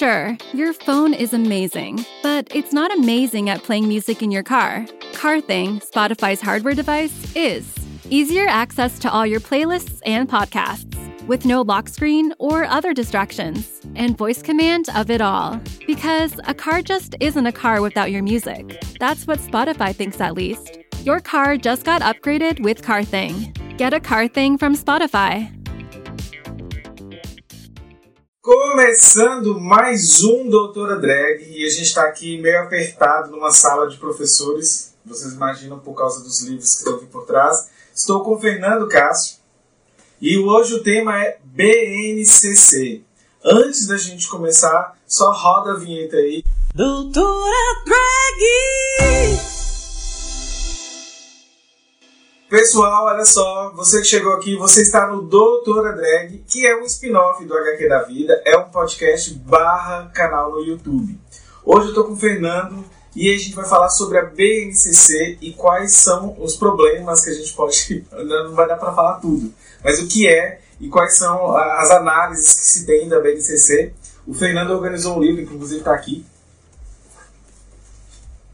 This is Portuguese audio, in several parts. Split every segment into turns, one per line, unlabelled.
Sure, your phone is amazing, but it's not amazing at playing music in your car. CarThing, Spotify's hardware device, is. Easier access to all your playlists and podcasts, with no lock screen or other distractions, and voice command of it all. Because a car just isn't a car without your music. That's what Spotify thinks, at least. Your car just got upgraded with CarThing. Get a car thing from Spotify.
Começando mais um Doutora Drag e a gente está aqui meio apertado numa sala de professores. Vocês imaginam por causa dos livros que estão aqui por trás. Estou com o Fernando Cássio e hoje o tema é BNCC. Antes da gente começar, só roda a vinheta aí.
Doutora Drag!
Pessoal, olha só, você que chegou aqui, você está no Doutora Drag, que é um spin-off do HQ da Vida, é um podcast barra canal no YouTube. Hoje eu tô com o Fernando e a gente vai falar sobre a BNCC e quais são os problemas que a gente pode... Não vai dar para falar tudo, mas o que é e quais são as análises que se tem da BNCC. O Fernando organizou um livro, inclusive está aqui,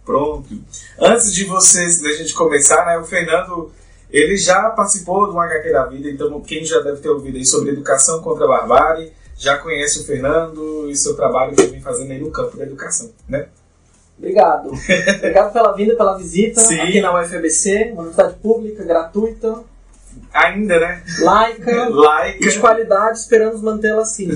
Pronto. Antes de vocês, da gente começar, né, o Fernando ele já participou do HQ da Vida, então quem já deve ter ouvido aí sobre educação contra a barbárie, já conhece o Fernando e seu trabalho que ele vem fazendo aí no campo da educação, né?
Obrigado. Obrigado pela vinda, pela visita
Sim.
aqui na UFABC, uma universidade pública, gratuita,
Ainda, né?
laica e de
Laica.
qualidade, esperamos mantê-la assim.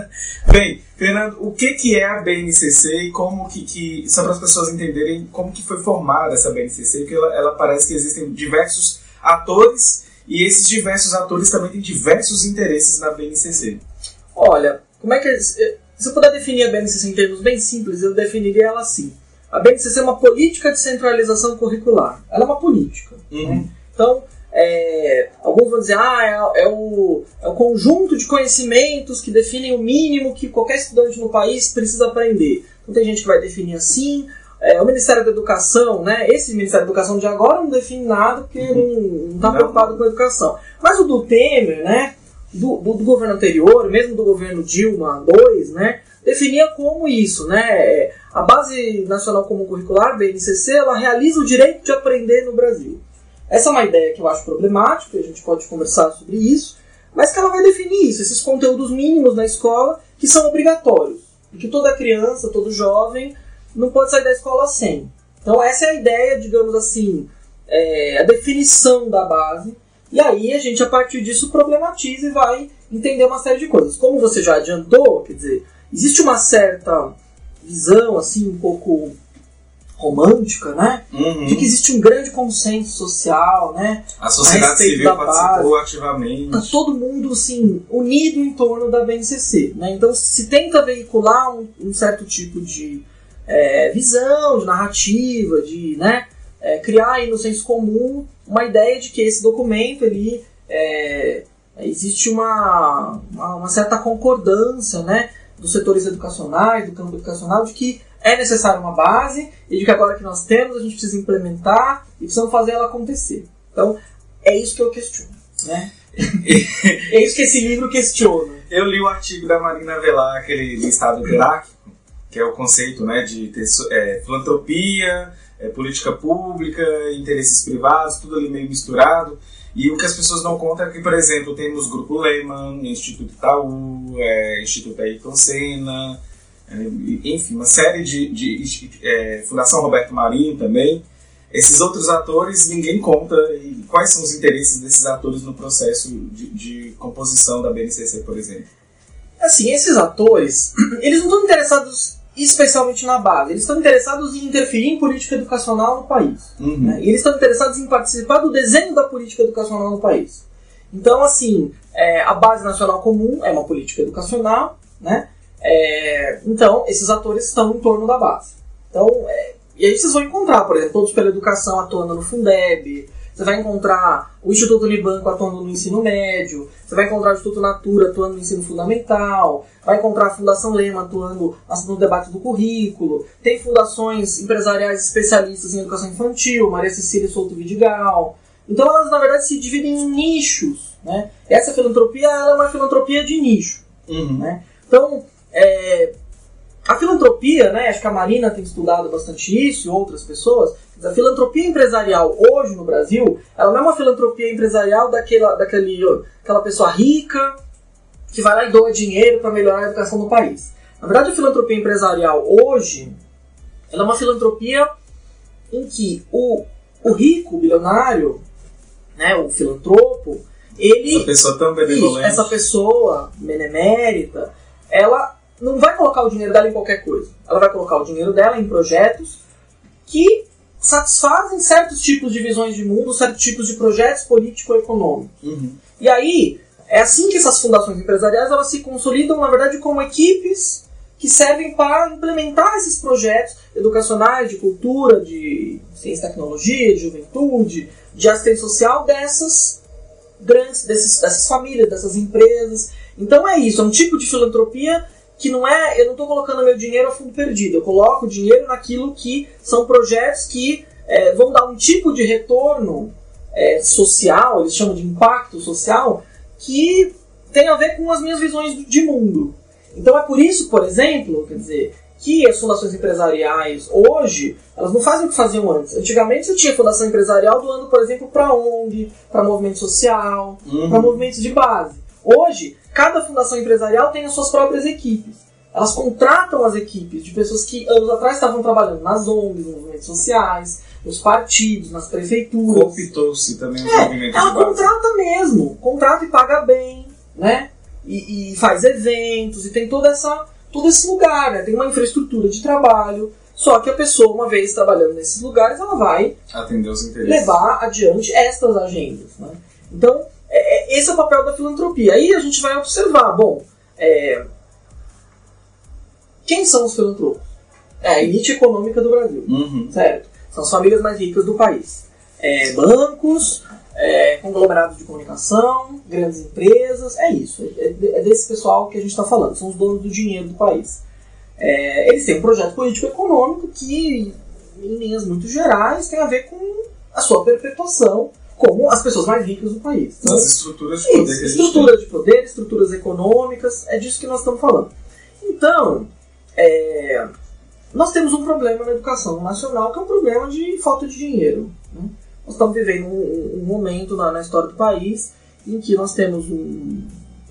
Bem, Fernando, o que, que é a BNCC e como que, que só para as pessoas entenderem como que foi formada essa BNCC, porque ela, ela parece que existem diversos atores e esses diversos atores também têm diversos interesses na BNCC.
Olha, como é que. Se eu puder definir a BNCC em termos bem simples, eu definiria ela assim. A BNCC é uma política de centralização curricular. Ela é uma política.
Uhum.
Então, é, alguns vão dizer, ah, é, é o, é o conjunto de conhecimentos que definem o mínimo que qualquer estudante no país precisa aprender. Então tem gente que vai definir assim. É, o Ministério da Educação, né? Esse Ministério da Educação de agora não define nada porque não está preocupado com a educação. Mas o do Temer, né? Do, do, do governo anterior, mesmo do governo Dilma II, né? Definia como isso, né? É, A Base Nacional Comum Curricular, BNCC, ela realiza o direito de aprender no Brasil. Essa é uma ideia que eu acho problemática, a gente pode conversar sobre isso, mas que ela vai definir isso, esses conteúdos mínimos na escola que são obrigatórios. E que toda criança, todo jovem não pode sair da escola sem. Então essa é a ideia, digamos assim, é, a definição da base. E aí a gente, a partir disso, problematiza e vai entender uma série de coisas. Como você já adiantou, quer dizer, existe uma certa visão, assim, um pouco romântica, né?
Uhum.
de que existe um grande consenso social, né?
A sociedade
respeito
civil participou ativamente.
Tá todo mundo assim unido em torno da BNCC, né? Então se tenta veicular um, um certo tipo de é, visão, de narrativa, de né, é, criar aí no senso comum uma ideia de que esse documento ele é, existe uma, uma, uma certa concordância, né? Dos setores educacionais, do campo educacional, de que é necessária uma base e de que agora que nós temos a gente precisa implementar e precisamos fazer ela acontecer. Então, é isso que eu questiono. Né? é isso que esse livro questiona.
Eu li o artigo da Marina Velar, aquele do Estado hierárquico, que é o conceito né, de ter é, filantropia, é, política pública, interesses privados, tudo ali meio misturado. E o que as pessoas não contam é que, por exemplo, temos Grupo Lehman, Instituto Itaú, é, Instituto Ayrton Senna, é, enfim, uma série de... de é, Fundação Roberto Marinho também. Esses outros atores, ninguém conta e quais são os interesses desses atores no processo de, de composição da BNCC, por exemplo.
Assim, esses atores, eles não estão interessados especialmente na base, eles estão interessados em interferir em política educacional no país.
Uhum.
né? E eles estão interessados em participar do desenho da política educacional no país. Então, assim, é, a Base Nacional Comum é uma política educacional, né? É, então, esses atores estão em torno da base. Então, é, e aí vocês vão encontrar, por exemplo, todos pela educação atuando no Fundeb, você vai encontrar o Instituto Unibanco atuando no ensino médio, você vai encontrar o Instituto Natura atuando no ensino fundamental, vai encontrar a Fundação Lema atuando no debate do currículo, tem fundações empresariais especialistas em educação infantil, Maria Cecília Souto Vidigal. Então elas, na verdade, se dividem em nichos. Né? Essa filantropia é uma filantropia de nicho.
Uhum.
Né? Então, é, A filantropia, né, acho que a Marina tem estudado bastante isso e outras pessoas. A filantropia empresarial hoje no Brasil, ela não é uma filantropia empresarial daquela, daquele, aquela pessoa rica que vai lá e doa dinheiro para melhorar a educação do país. Na verdade, a filantropia empresarial hoje, ela é uma filantropia em que o, o rico, o bilionário, né, o filantropo, ele
Essa pessoa tão benevolente.
essa pessoa benemérita, ela não vai colocar o dinheiro dela em qualquer coisa. Ela vai colocar o dinheiro dela em projetos que satisfazem certos tipos de visões de mundo, certos tipos de projetos político-econômicos.
Uhum.
E aí, é assim que essas fundações empresariais elas se consolidam, na verdade, como equipes que servem para implementar esses projetos educacionais, de cultura, de ciência e tecnologia, de juventude, de assistência social dessas grandes, desses, dessas famílias, dessas empresas. Então é isso, é um tipo de filantropia que não é, eu não estou colocando meu dinheiro a fundo perdido, eu coloco o dinheiro naquilo que são projetos que eh, vão dar um tipo de retorno eh, social, eles chamam de impacto social, que tem a ver com as minhas visões de mundo. Então é por isso, por exemplo, quer dizer, que as fundações empresariais hoje, elas não fazem o que faziam antes. Antigamente você tinha fundação empresarial doando, por exemplo, para ONG, para movimento social,
Uhum.
para movimentos de base. Hoje, cada fundação empresarial tem as suas próprias equipes. Elas contratam as equipes de pessoas que anos atrás estavam trabalhando nas ONGs, nos movimentos sociais, nos partidos, nas prefeituras.
Cooptou-se também os
É,
movimentos
ela contrata mesmo, contrata e paga bem, né? E, e faz eventos e tem toda essa, todo esse lugar, né? Tem uma infraestrutura de trabalho. Só que a pessoa, uma vez trabalhando nesses lugares, ela vai
Atender os interesses.
levar adiante estas agendas. Né? Então, é- é- esse é o papel da filantropia. Aí a gente vai observar, bom, é, quem são os filantropos? É a elite econômica do Brasil
Uhum.
certo? São as famílias mais ricas do país. É, bancos, é, conglomerados de comunicação, grandes empresas, é isso. É, é desse pessoal que a gente está falando, são os donos do dinheiro do país. É, eles têm um projeto político-econômico que, em linhas muito gerais, tem a ver com a sua perpetuação como as pessoas mais ricas do país. Então,
As estruturas de poder
isso,
que a gente
estrutura de poder, estruturas econômicas, é disso que nós estamos falando. Então, é, nós temos um problema na educação nacional que é um problema de falta de dinheiro. né? Nós estamos vivendo um, um momento na, na história do país em que nós temos um-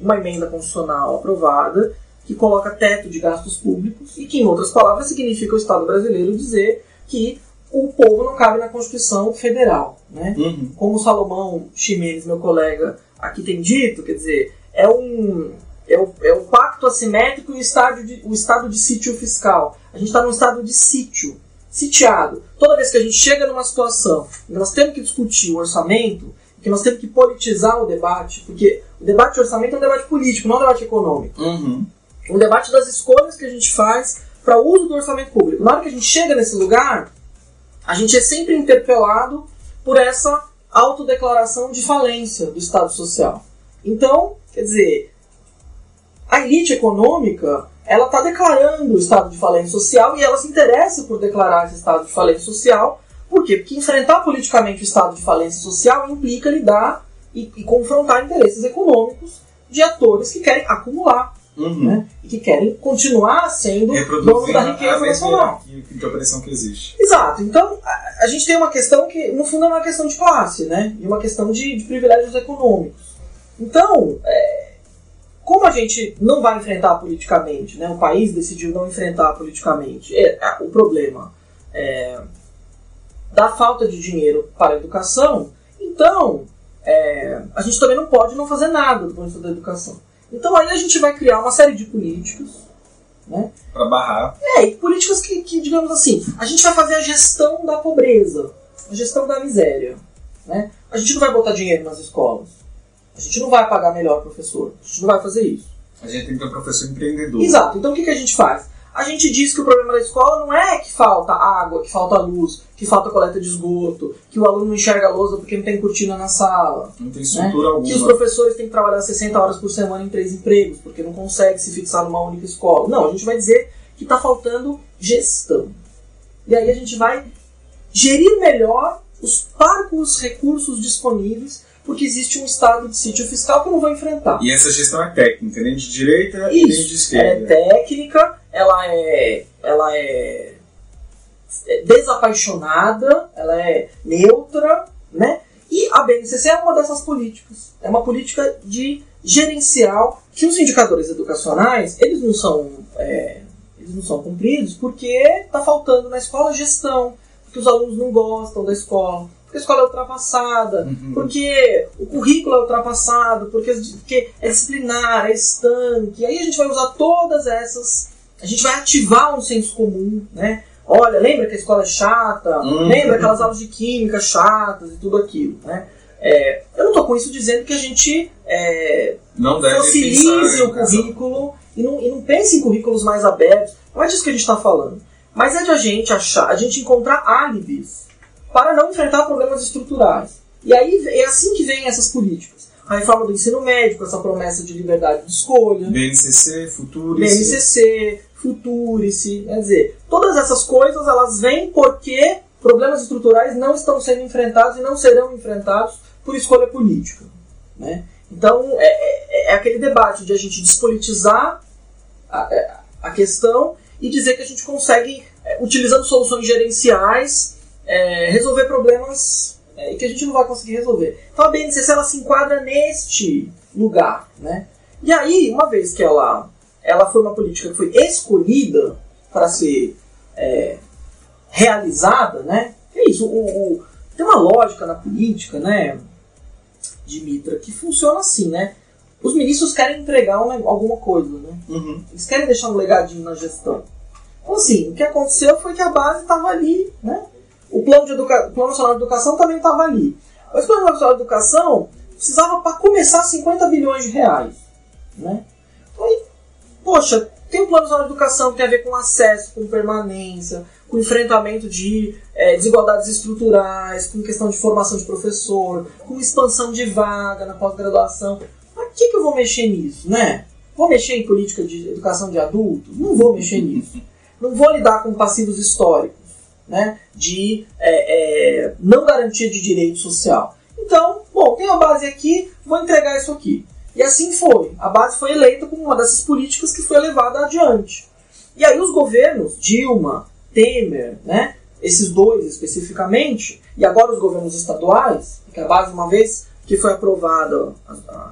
uma emenda constitucional aprovada que coloca teto de gastos públicos e que, em outras palavras, significa o Estado brasileiro dizer que o povo não cabe na Constituição Federal. Né?
Uhum.
como o Salomão Ximenes, meu colega, aqui tem dito, quer dizer, é um é o, é o pacto assimétrico e o estado, de, o estado de sítio fiscal. A gente está num estado de sítio, sitiado. Toda vez que a gente chega numa situação em que nós temos que discutir o orçamento, que nós temos que politizar o debate, porque o debate de orçamento é um debate político, não um debate econômico
Uhum.
um debate das escolhas que a gente faz para o uso do orçamento público. Na hora que a gente chega nesse lugar, a gente é sempre interpelado por essa autodeclaração de falência do Estado Social. Então, quer dizer, a elite econômica ela está declarando o estado de falência social e ela se interessa por declarar esse estado de falência social. Por quê? Porque enfrentar politicamente o estado de falência social implica lidar e, e confrontar interesses econômicos de atores que querem acumular
Uhum.
né? e que querem continuar sendo
Reproduzindo
da riqueza nacional.
de opressão que existe.
Exato. Então, a, a gente tem uma questão que, no fundo, é uma questão de classe, né? E uma questão de, de privilégios econômicos. Então, é, como a gente não vai enfrentar politicamente, né? O país decidiu não enfrentar politicamente é, é, o problema é, da falta de dinheiro para a educação, então é, a gente também não pode não fazer nada do ponto de vista da educação. Então aí a gente vai criar uma série de políticos, né?
Pra barrar.
É, e políticas que, que, digamos assim, a gente vai fazer a gestão da pobreza, a gestão da miséria. Né? A gente não vai botar dinheiro nas escolas. A gente não vai pagar melhor professor. A gente não vai fazer isso.
A gente tem que ter um professor empreendedor.
Exato. Então o que, que a gente faz? A gente diz que o problema da escola não é que falta água, que falta luz, que falta coleta de esgoto, que o aluno não enxerga a lousa porque não tem cortina na sala.
Não tem
né?
estrutura
Que os
alguma.
professores têm que trabalhar 60 horas por semana em três empregos, porque não consegue se fixar numa única escola. Não, a gente vai dizer que está faltando gestão. E aí a gente vai gerir melhor os parcos recursos disponíveis, porque existe um estado de sítio fiscal que eu não vou enfrentar.
E essa gestão é técnica, nem de direita e nem de
Isso, é
esquerda.
técnica, ela é, ela é desapaixonada, ela é neutra, né? E a BNCC é uma dessas políticas. É uma política de gerencial que os indicadores educacionais eles não são é, eles não são cumpridos porque está faltando na escola gestão, porque os alunos não gostam da escola, porque a escola é ultrapassada,
Uhum.
porque o currículo é ultrapassado, porque, porque é disciplinar, é estanque. Aí a gente vai usar todas essas. A gente vai ativar um senso comum, né? Olha, lembra que a escola é chata?
Uhum.
Lembra aquelas aulas de química chatas e tudo aquilo, né? É, eu não estou com isso dizendo que a gente é,
Não deve
fossilize o currículo e não, e não pense em currículos mais abertos. Não é disso que a gente está falando. Mas é de a gente achar, a gente encontrar álibis para não enfrentar problemas estruturais. E aí é assim que vem essas políticas. A reforma do ensino médio, essa promessa de liberdade de escolha,
BNCC, Futuro.
BNCC, Futurice, quer dizer, todas essas coisas elas vêm porque problemas estruturais não estão sendo enfrentados e não serão enfrentados por escolha política. Né? Então é, é- é aquele debate de a gente despolitizar a, é, a questão e dizer que a gente consegue, é, utilizando soluções gerenciais, é, resolver problemas é, que a gente não vai conseguir resolver. Então a BNCC ela se enquadra neste lugar. Né? E aí, uma vez que ela, ela foi uma política que foi escolhida para ser é, realizada, né? É isso, o, o- tem uma lógica na política, né, Dimitra, que funciona assim, né? Os ministros querem entregar um alguma coisa, né?
Uhum.
Eles querem deixar um legadinho na gestão. Então, assim, o que aconteceu foi que a base estava ali, né? O plano, de educa... o plano Nacional de Educação também estava ali. Mas o Plano Nacional de Educação precisava, para começar, 50 bilhões de reais, né? Então, aí, poxa, tem o Plano de Educação que tem a ver com acesso, com permanência, com enfrentamento de eh, desigualdades estruturais, com questão de formação de professor, com expansão de vaga na pós-graduação. Mas que, que eu vou mexer nisso, né? Vou mexer em política de educação de adultos? Não vou mexer nisso. Não vou lidar com passivos históricos, né? De é, é, não garantia de direito social. Então, bom, tem uma base aqui, vou entregar isso aqui. E assim foi. A base foi eleita como uma dessas políticas que foi levada adiante. E aí os governos, Dilma, Temer, né? Esses dois especificamente, e agora os governos estaduais, que a base, uma vez que foi aprovada,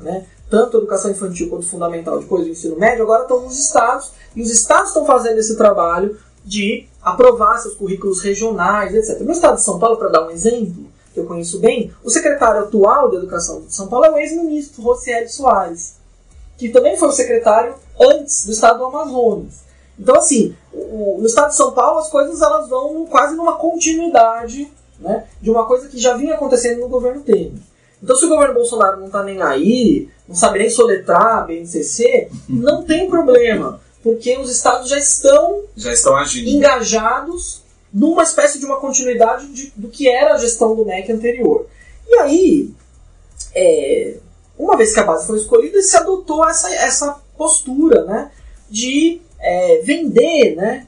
né, tanto a educação infantil quanto fundamental, depois do ensino médio, agora estão nos estados, e os estados estão fazendo esse trabalho de aprovar seus currículos regionais, etc. No estado de São Paulo, para dar um exemplo, que eu conheço bem, o secretário atual da Educação de São Paulo é o ex-ministro Rocieli Soares, que também foi o secretário antes do estado do Amazonas. Então, assim, o- no estado de São Paulo as coisas elas vão quase numa continuidade né, de uma coisa que já vinha acontecendo no governo Temer. Então, se o governo Bolsonaro não está nem aí, não sabe nem soletrar a BNCC, não tem problema, porque os estados já estão
Já estão agindo.
engajados numa espécie de uma continuidade de- do que era a gestão do MEC anterior. E aí, é, uma vez que a base foi escolhida, se adotou essa, essa postura né, de é, vender, né,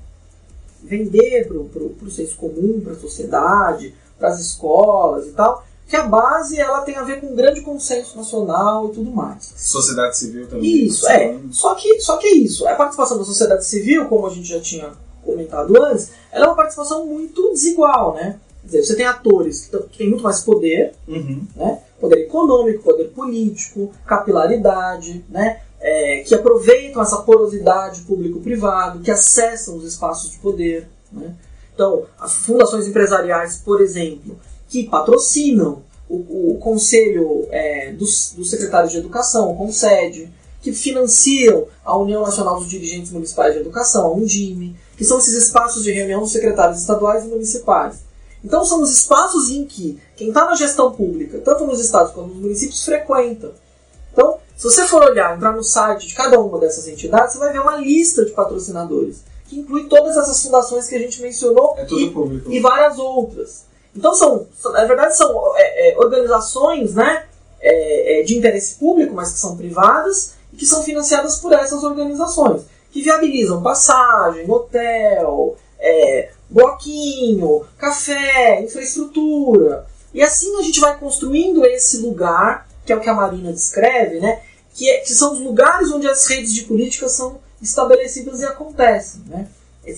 vender para o senso comum, para a sociedade, para as escolas e tal, que a base ela tem a ver com um grande consenso nacional e tudo mais.
Sociedade civil também.
Isso, é. Só que, só que é isso. A participação da sociedade civil, como a gente já tinha comentado antes, ela é uma participação muito desigual, né? Quer dizer, você tem atores que, têm muito mais poder,
Uhum.
né? Poder econômico, poder político, capilaridade, né? É, que aproveitam essa porosidade público-privado, que acessam os espaços de poder. Né? Então, as fundações empresariais, por exemplo, que patrocinam o, o conselho é, dos, dos secretários de educação, o CONSED, que financiam a União Nacional dos Dirigentes Municipais de Educação, a UNDIME, que são esses espaços de reunião dos secretários estaduais e municipais. Então são os espaços em que quem está na gestão pública, tanto nos estados quanto nos municípios, frequenta. Então, se você for olhar, entrar no site de cada uma dessas entidades, você vai ver uma lista de patrocinadores, que inclui todas essas fundações que a gente mencionou
É
e, e várias outras. Então, são, são- na verdade, são é, é, organizações né, é, é, de interesse público, mas que são privadas, e que são financiadas por essas organizações, que viabilizam passagem, hotel, é, bloquinho, café, infraestrutura. E assim a gente vai construindo esse lugar, que é o que a Marina descreve, né? Que, é- que são os lugares onde as redes de política são estabelecidas e acontecem. Né?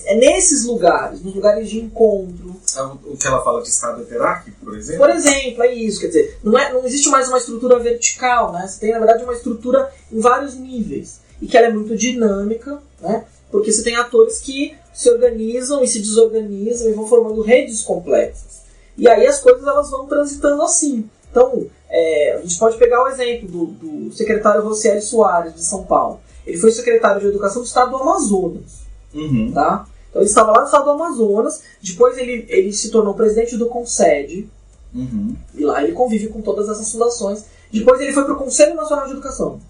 É nesses lugares, nos lugares de encontro.
O que ela fala de estado heterárquico, por exemplo?
Por exemplo, é isso. Quer dizer, não, é, não existe mais uma estrutura vertical, né? Você tem, na verdade, uma estrutura em vários níveis. E que ela é muito dinâmica, né? Porque você tem atores que se organizam e se desorganizam e vão formando redes complexas. E aí as coisas elas vão transitando assim. Então, é, a gente pode pegar o exemplo do, do secretário Rocieli Soares, de São Paulo. Ele foi secretário de Educação do Estado do Amazonas.
Uhum.
Tá? Então ele estava lá no estado do Amazonas, depois ele, ele se tornou presidente do CONSED,
Uhum.
e lá ele convive com todas essas fundações. Depois ele foi para o Conselho Nacional de Educação.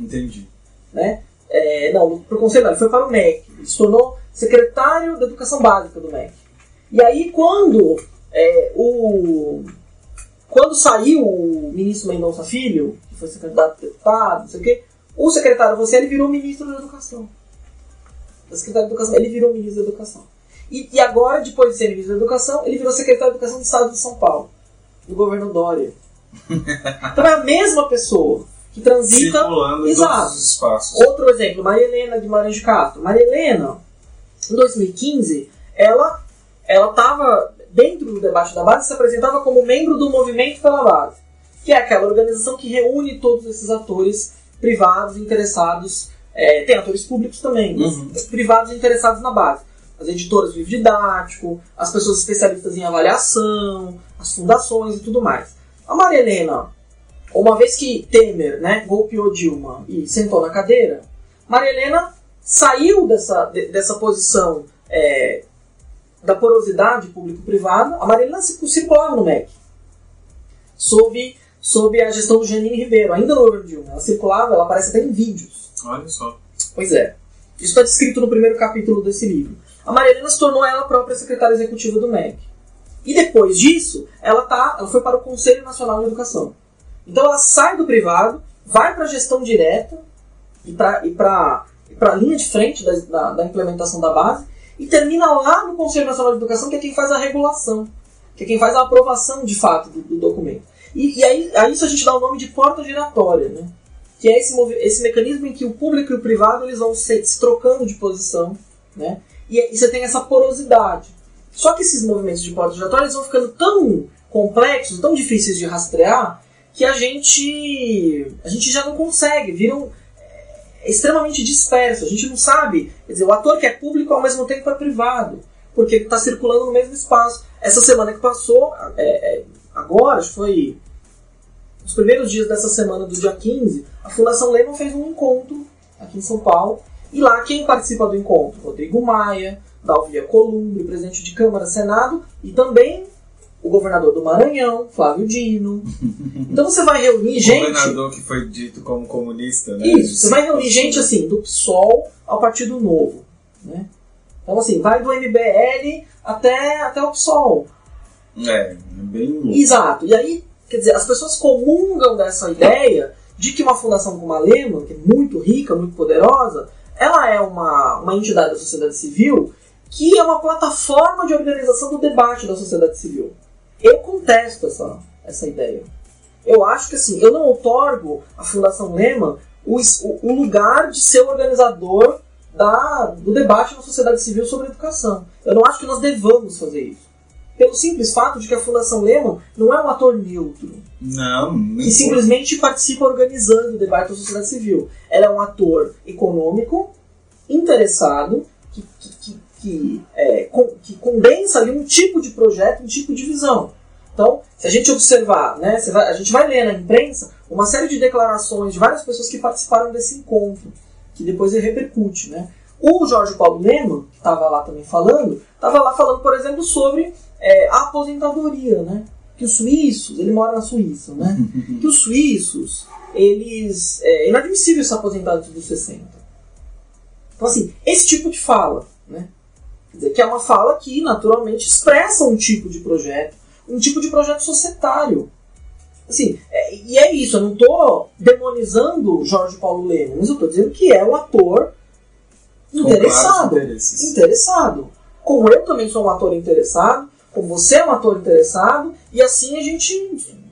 Entendi.
Né? É, não, para o Conselho não, ele foi para o MEC. Ele se tornou secretário da Educação Básica do MEC. E aí quando é, o quando saiu o ministro Mendonça Filho, que foi secretário de deputado, não sei o quê, o secretário você ele virou ministro da Educação. Da Secretaria de Educação, ele virou ministro da Educação. E, e agora, depois de ser ministro da Educação, ele virou secretário de Educação do Estado de São Paulo, do governo Dória. então é a mesma pessoa que transita.
Circulando
Exato.
todos os espaços.
Outro exemplo, Maria Helena Guimarães de Castro. Maria Helena, em 2015, ela ela estava dentro do debate da base se apresentava como membro do Movimento pela Base, que é aquela organização que reúne todos esses atores privados interessados, é, tem atores públicos também, mas
Uhum.
privados interessados na base. As editoras do livro didático, as pessoas especialistas em avaliação, as fundações e tudo mais. A Maria Helena, uma vez que Temer né, golpeou Dilma e sentou na cadeira, Maria Helena saiu dessa, de- dessa posição é, da porosidade público-privada. A Maria Helena ci- circulava no MEC, sob, sob a gestão do Janine Ribeiro, ainda no governo Dilma. Ela circulava, ela aparece até em vídeos.
Olha só.
Pois é. Isso está descrito no primeiro capítulo desse livro. A Maria Helena se tornou ela própria secretária executiva do MEC. E depois disso, ela, tá, ela foi para o Conselho Nacional de Educação. Então ela sai do privado, vai para a gestão direta e para a linha de frente da, da, da implementação da base e termina lá no Conselho Nacional de Educação, que é quem faz a regulação, que é quem faz a aprovação de fato do, do documento. E, e aí, a isso a gente dá o nome de porta giratória, né? que é esse, esse mecanismo em que o público e o privado eles vão se, se trocando de posição, né? E, e você tem essa porosidade. Só que esses movimentos de porta giratória eles vão ficando tão complexos, tão difíceis de rastrear, que a gente a gente já não consegue, viram é, extremamente disperso. A gente não sabe, quer dizer, o ator que é público ao mesmo tempo é privado, porque está circulando no mesmo espaço. Essa semana que passou, é, é, agora, foi nos primeiros dias dessa semana, do dia 15, a Fundação Lehman fez um encontro aqui em São Paulo. E lá quem participa do encontro? Rodrigo Maia, Dalvia Columbre, presidente de Câmara, Senado, e também o governador do Maranhão, Flávio Dino. Então você vai reunir
O
gente.
governador que foi dito como comunista, né?
Isso, você vai reunir gente assim, do PSOL ao Partido Novo. Né? Então assim, vai do MBL até, até o PSOL.
É, é bem.
Exato. E aí, quer dizer, as pessoas comungam dessa ideia de que uma fundação como a Lehman, que é muito rica, muito poderosa, ela é uma, uma entidade da sociedade civil que é uma plataforma de organização do debate da sociedade civil. Eu contesto essa, essa ideia. Eu acho que assim, eu não outorgo à Fundação Lehman o, o- lugar de ser o organizador da, do debate na sociedade civil sobre educação. Eu não acho que nós devamos fazer isso pelo simples fato de que a Fundação Lehman não é um ator neutro,
Não,
que simplesmente participa organizando o debate da sociedade civil. Ela é um ator econômico, interessado, que, que, que, que, é, con- que condensa ali um tipo de projeto, um tipo de visão. Então, se a gente observar, né, vai- a gente vai ler na imprensa uma série de declarações de várias pessoas que participaram desse encontro, que depois ele repercute. Né? O Jorge Paulo Lema, que estava lá também falando, estava lá falando, por exemplo, sobre é, a aposentadoria, né? Que os suíços, ele mora na Suíça, né? que os suíços, eles. É inadmissível se aposentar antes dos 60. Então, assim, esse tipo de fala, né? Quer dizer, que é uma fala que, naturalmente, expressa um tipo de projeto, um tipo de projeto societário. Assim, é- e é isso, eu não estou demonizando Jorge Paulo Lema, mas eu estou dizendo que é um ator interessado interessado. Como eu também sou um ator interessado, como você é um ator interessado, e assim a gente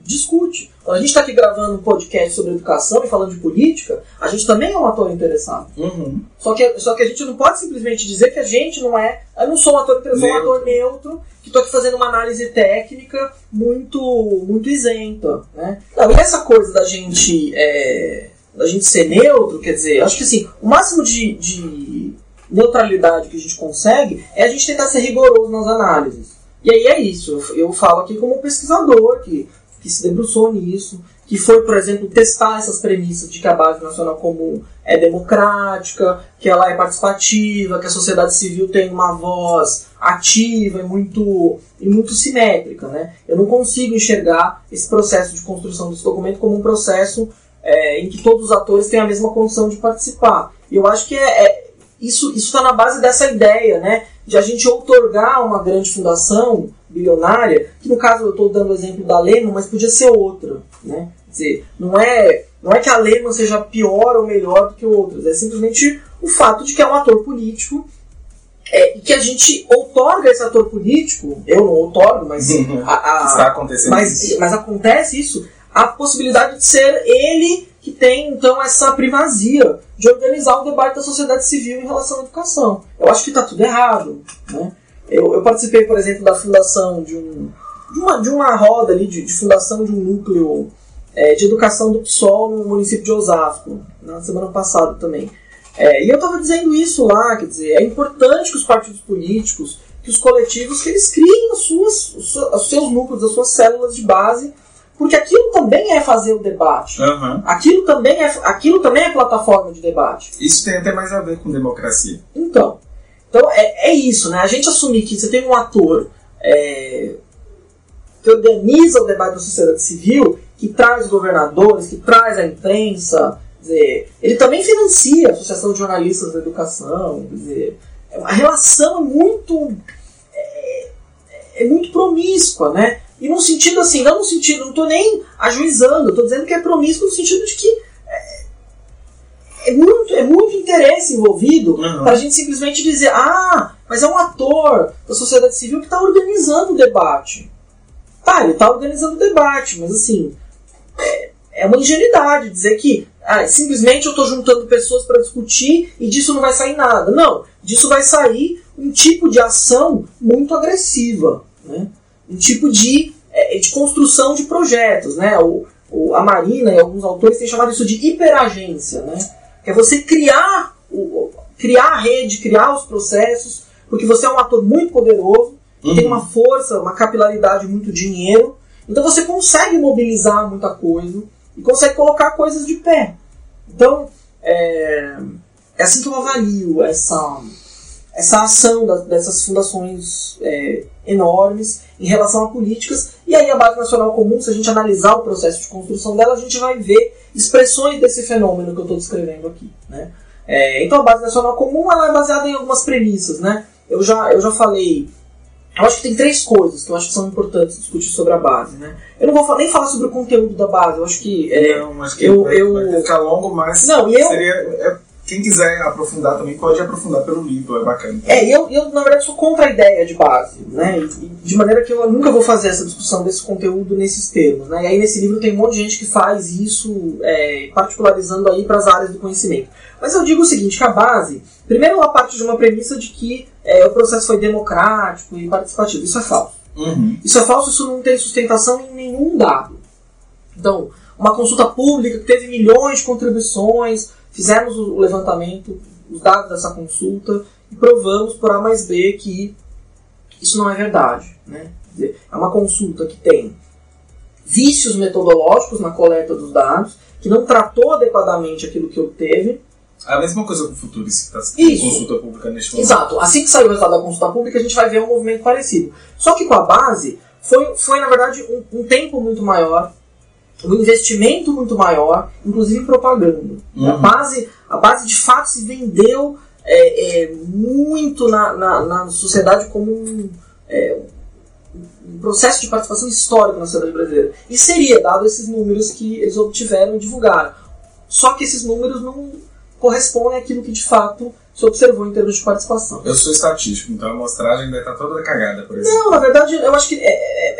discute. Quando a gente está aqui gravando um podcast sobre educação e falando de política, a gente também é um ator interessado.
Uhum.
Só que, só que a gente não pode simplesmente dizer que a gente não é. Eu não sou um ator interessado, sou um ator neutro, que estou aqui fazendo uma análise técnica muito, muito isenta. Né? Não, e essa coisa da gente. é, da gente ser neutro, quer dizer, acho que assim, o máximo de, de neutralidade que a gente consegue é a gente tentar ser rigoroso nas análises. E aí é isso, eu, eu falo aqui como pesquisador que, que se debruçou nisso, que foi, por exemplo, testar essas premissas de que a base nacional comum é democrática, que ela é participativa, que a sociedade civil tem uma voz ativa e muito, e muito simétrica. Né? Eu não consigo enxergar esse processo de construção desse documento como um processo é, em que todos os atores têm a mesma condição de participar. E eu acho que é, é- isso está na base dessa ideia, né, de a gente outorgar uma grande fundação bilionária, que no caso eu estou dando o exemplo da Lehman, mas podia ser outra. Né? Quer dizer, não é, não é que a Lehman seja pior ou melhor do que outras, é simplesmente o fato de que é um ator político é, e que a gente outorga esse ator político, eu não outorgo, mas a- a-
Está acontecendo
mas,
isso.
mas acontece isso, a possibilidade de ser ele que tem então essa primazia de organizar o debate da sociedade civil em relação à educação. Eu acho que está tudo errado. Né? Eu, eu participei, por exemplo, da fundação de, um, de, uma, de uma roda ali, de, de fundação de um núcleo é, de educação do PSOL no município de Osasco, na semana passada também. É, e eu estava dizendo isso lá, quer dizer, é importante que os partidos políticos, que os coletivos, que eles criem as suas, os seus- os seus núcleos, as suas células de base, porque aquilo também é fazer o debate.
Aham.
Aquilo também é, aquilo também é plataforma de debate.
Isso tem até mais a ver com democracia.
Então, então é, é isso, né? A gente assumir que você tem um ator é, que organiza o debate da sociedade civil, que traz governadores, que traz a imprensa, dizer, ele também financia a Associação de Jornalistas da Educação, quer dizer, a relação é muito é, é muito promíscua, né? E num sentido assim, não no sentido, não estou nem ajuizando, estou dizendo que é promíscuo no sentido de que é, é muito, é muito interesse envolvido
Uhum.
para a gente simplesmente dizer, ah, mas é um ator da sociedade civil que está organizando o debate. Tá, ele está organizando o debate, mas assim, é, é uma ingenuidade dizer que ah, simplesmente eu estou juntando pessoas para discutir e disso não vai sair nada. Não, disso vai sair um tipo de ação muito agressiva, né? Um tipo de, é, de construção de projetos. Né? O, o- a Marina e alguns autores têm chamado isso de hiperagência, né? que é você criar, o, criar a rede, criar os processos, porque você é um ator muito poderoso, que tem uma força, uma capilaridade, muito dinheiro, então você consegue mobilizar muita coisa e consegue colocar coisas de pé. Então, é, é assim que eu avalio essa, essa ação das- dessas fundações é, enormes em relação a políticas. E aí a Base Nacional Comum, se a gente analisar o processo de construção dela, a gente vai ver expressões desse fenômeno que eu estou descrevendo aqui. Né? É, então a Base Nacional Comum ela é baseada em algumas premissas. Né? Eu, já, eu já falei eu acho que tem três coisas que eu acho que são importantes discutir sobre a base, né? Eu não vou nem falar sobre o conteúdo da base, eu acho que... é,
não, acho que
eu-
vai,
eu-
vai ficar longo, mas
Não, e eu-
seria. Quem quiser aprofundar também pode aprofundar pelo livro, é bacana.
É, eu, eu, na verdade, sou contra a ideia de base, né? E de maneira que eu nunca vou fazer essa discussão desse conteúdo nesses termos, né? E aí nesse livro tem um monte de gente que faz isso, é, particularizando aí para as áreas do conhecimento. Mas eu digo o seguinte, que a base, primeiro ela parte de uma premissa de que é, o processo foi democrático e participativo. Isso é falso.
Uhum.
Isso é falso, isso não tem sustentação em nenhum dado. Então, uma consulta pública que teve milhões de contribuições, fizemos o levantamento, os dados dessa consulta e provamos por A mais B que isso não é verdade. Né? Dizer, é uma consulta que tem vícios metodológicos na coleta dos dados, que não tratou adequadamente aquilo que obteve,
A mesma coisa com o Futurist, que está consulta pública neste momento.
Exato. Assim que sair o resultado da consulta pública, a gente vai ver um movimento parecido. Só que com a base, foi, foi na verdade, um, um tempo muito maior, um investimento muito maior, inclusive propaganda. A,
Uhum.
base, a base, de fato, se vendeu é, é, muito na, na, na sociedade como um, é, um processo de participação histórica na sociedade brasileira. E seria, dado esses números que eles obtiveram e divulgaram. Só que esses números não correspondem àquilo que de fato se observou em termos de participação.
Eu sou estatístico, então a amostragem ainda está toda cagada, por exemplo.
Não, na verdade, eu acho que é,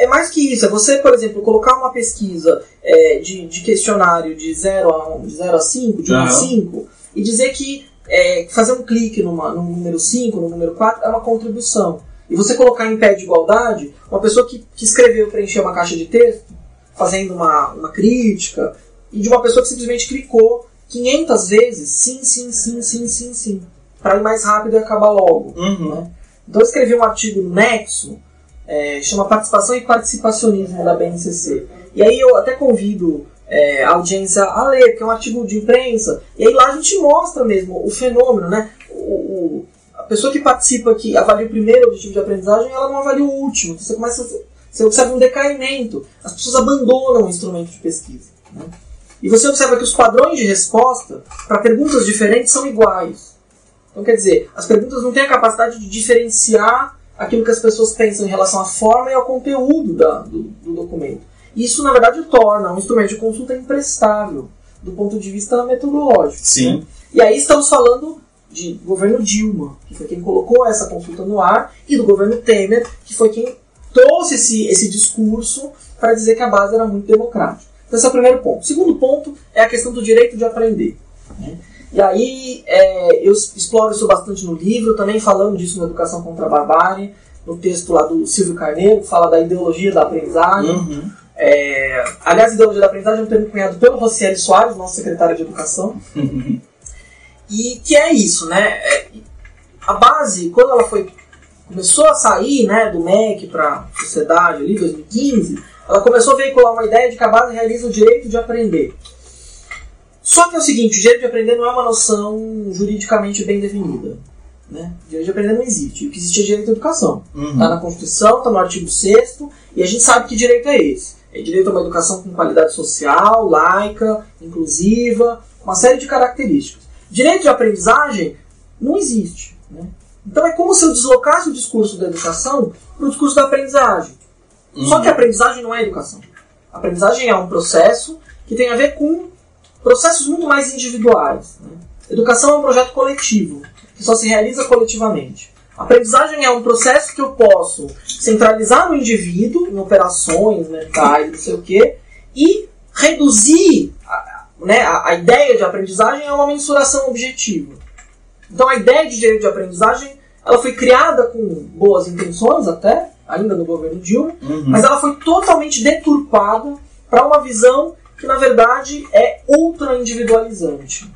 é, é mais que isso. É você, por exemplo, colocar uma pesquisa é, de, de questionário de 0 a, de 0 a 5, de 1 a
Aham.
5, e dizer que é, fazer um clique numa, no número 5, no número 4, é uma contribuição. E você colocar em pé de igualdade, uma pessoa que, que escreveu preencher uma caixa de texto, fazendo uma, uma crítica, e de uma pessoa que simplesmente clicou 500 vezes sim, sim, sim, sim, sim, sim, para ir mais rápido e acabar logo.
Uhum.
né? Então eu escrevi um artigo no Nexo, é, chama Participação e Participacionismo da BNCC. E aí eu até convido é, a audiência a ler, que é um artigo de imprensa, e aí lá a gente mostra mesmo o fenômeno, né? O, o- a pessoa que participa, que avalia o primeiro objetivo de aprendizagem, ela não avalia o último. Então você começa a, você observa um decaimento. As pessoas abandonam o instrumento de pesquisa. né? E você observa que os padrões de resposta para perguntas diferentes são iguais. Então, quer dizer, as perguntas não têm a capacidade de diferenciar aquilo que as pessoas pensam em relação à forma e ao conteúdo da- do, do documento. Isso, na verdade, torna um instrumento de consulta imprestável do ponto de vista metodológico.
Sim.
E aí estamos falando de governo Dilma, que foi quem colocou essa consulta no ar, e do governo Temer, que foi quem trouxe esse, esse discurso para dizer que a base era muito democrática. Então, esse é o primeiro ponto. O segundo ponto é a questão do direito de aprender. né? E aí é, eu exploro isso bastante no livro, também falando disso no Educação contra a Barbárie, no texto lá do Silvio Carneiro, que fala da ideologia da aprendizagem.
Uhum.
É, aliás, ideologia da aprendizagem é um termo cunhado pelo Rocieli Soares, nosso secretário de Educação. e que é isso, né? É, a base, quando ela foi começou a sair né, do MEC para a sociedade ali, 2015, ela começou a veicular uma ideia de que a base realiza o direito de aprender. Só que é o seguinte, o direito de aprender não é uma noção juridicamente bem definida. Né? O direito de aprender não existe. O que existe é direito à educação.
Uhum.
Está na Constituição, está no artigo 6 e a gente sabe que direito é esse. É direito a uma educação com qualidade social, laica, inclusiva, uma série de características. Direito de aprendizagem não existe. Né? Então é como se eu deslocasse o discurso da educação para o discurso da aprendizagem. Só que a aprendizagem não é educação. A aprendizagem é um processo que tem a ver com processos muito mais individuais. né? Educação é um projeto coletivo, que só se realiza coletivamente. A aprendizagem é um processo que eu posso centralizar no indivíduo, em operações mentais, não sei o quê, e reduzir a, né, a, a ideia de aprendizagem a uma mensuração objetiva. Então a ideia de direito de aprendizagem ela foi criada com boas intenções até, ainda no governo Dilma,
Uhum.
mas ela foi totalmente deturpada para uma visão que na verdade é ultra individualizante.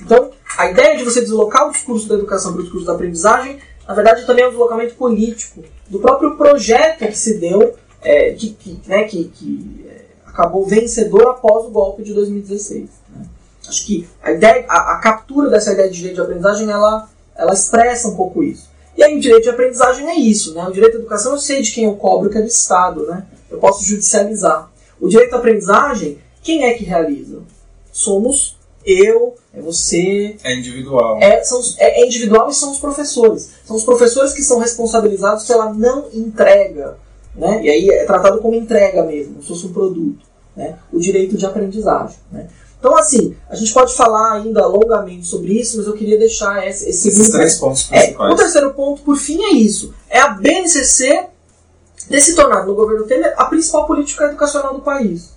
Então, a ideia de você deslocar o discurso da educação para o discurso da aprendizagem, na verdade também é um deslocamento político do próprio projeto que se deu, é, que, que, né, que, que, é, acabou vencedor após o golpe de 2016. né? Acho que a, ideia, a, a captura dessa ideia de direito de aprendizagem ela, ela expressa um pouco isso. E aí o direito de aprendizagem é isso, né? O direito à educação eu sei de quem eu cobro, que é do Estado, né? Eu posso judicializar. O direito à aprendizagem, quem é que realiza? Somos eu, é você,
É individual.
é, são é- é individual e são os professores. São os professores que são responsabilizados pela não entrega. Né? E aí é tratado como entrega mesmo, se fosse um produto. Né? O direito de aprendizagem. Né? Então, assim, a gente pode falar ainda longamente sobre isso, mas eu queria deixar esse, esse
Esses três pontos
é, o
principais.
terceiro ponto, por fim, é isso. É a BNCC ter se tornado, no governo Temer, a principal política educacional do país.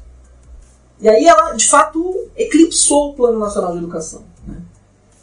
E aí ela, de fato, eclipsou o Plano Nacional de Educação. né?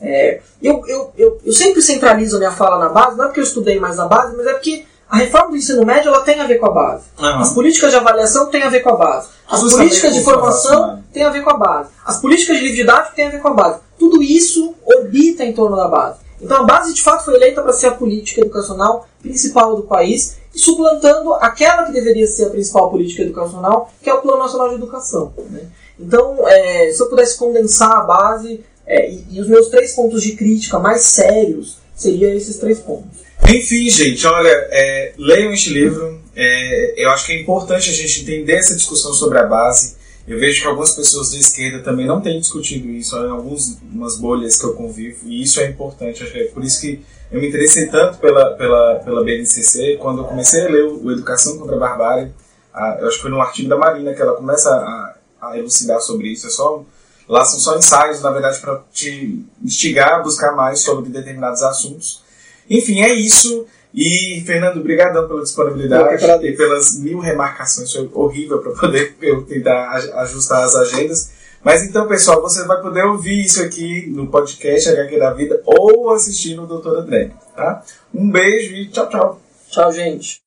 É, eu, eu, eu, eu sempre centralizo a minha fala na base, não é porque eu estudei mais a base, mas é porque a reforma do ensino médio ela tem a ver com a base.
Aham.
As políticas de avaliação têm a ver com a base. As
Tudo
políticas de formação
relacionado.
têm a ver com a base. As políticas de livre didático têm a ver com a base. Tudo isso orbita em torno da base. Então a base de fato foi eleita para ser a política educacional principal do país, e suplantando aquela que deveria ser a principal política educacional, que é o Plano Nacional de Educação. né? Então, é, se eu pudesse condensar a base é, e, e os meus três pontos de crítica mais sérios, seriam esses três pontos.
Enfim, gente, olha, é, leiam este livro. É, eu acho que é importante a gente entender essa discussão sobre a base. Eu vejo que algumas pessoas da esquerda também não têm discutido isso em algumas bolhas que eu convivo, e isso é importante. É por isso que eu me interessei tanto pela, pela, pela BNCC. Quando eu comecei a ler o, Educação contra a Barbárie, a- eu acho que foi no artigo da Marina que ela começa a, a elucidar sobre isso. É só Lá são só ensaios, na verdade, para te instigar a buscar mais sobre determinados assuntos. Enfim, é isso. E, Fernando, obrigadão pela disponibilidade e pelas mil remarcações. Foi horrível para poder eu tentar ajustar as agendas. Mas então, pessoal, você vai poder ouvir isso aqui no podcast HQ da Vida ou assistir no Doutora Drag, tá? Um beijo e tchau, tchau.
Tchau, gente.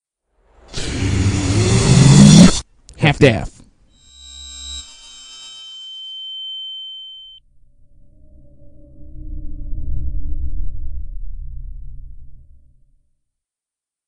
Half-Death.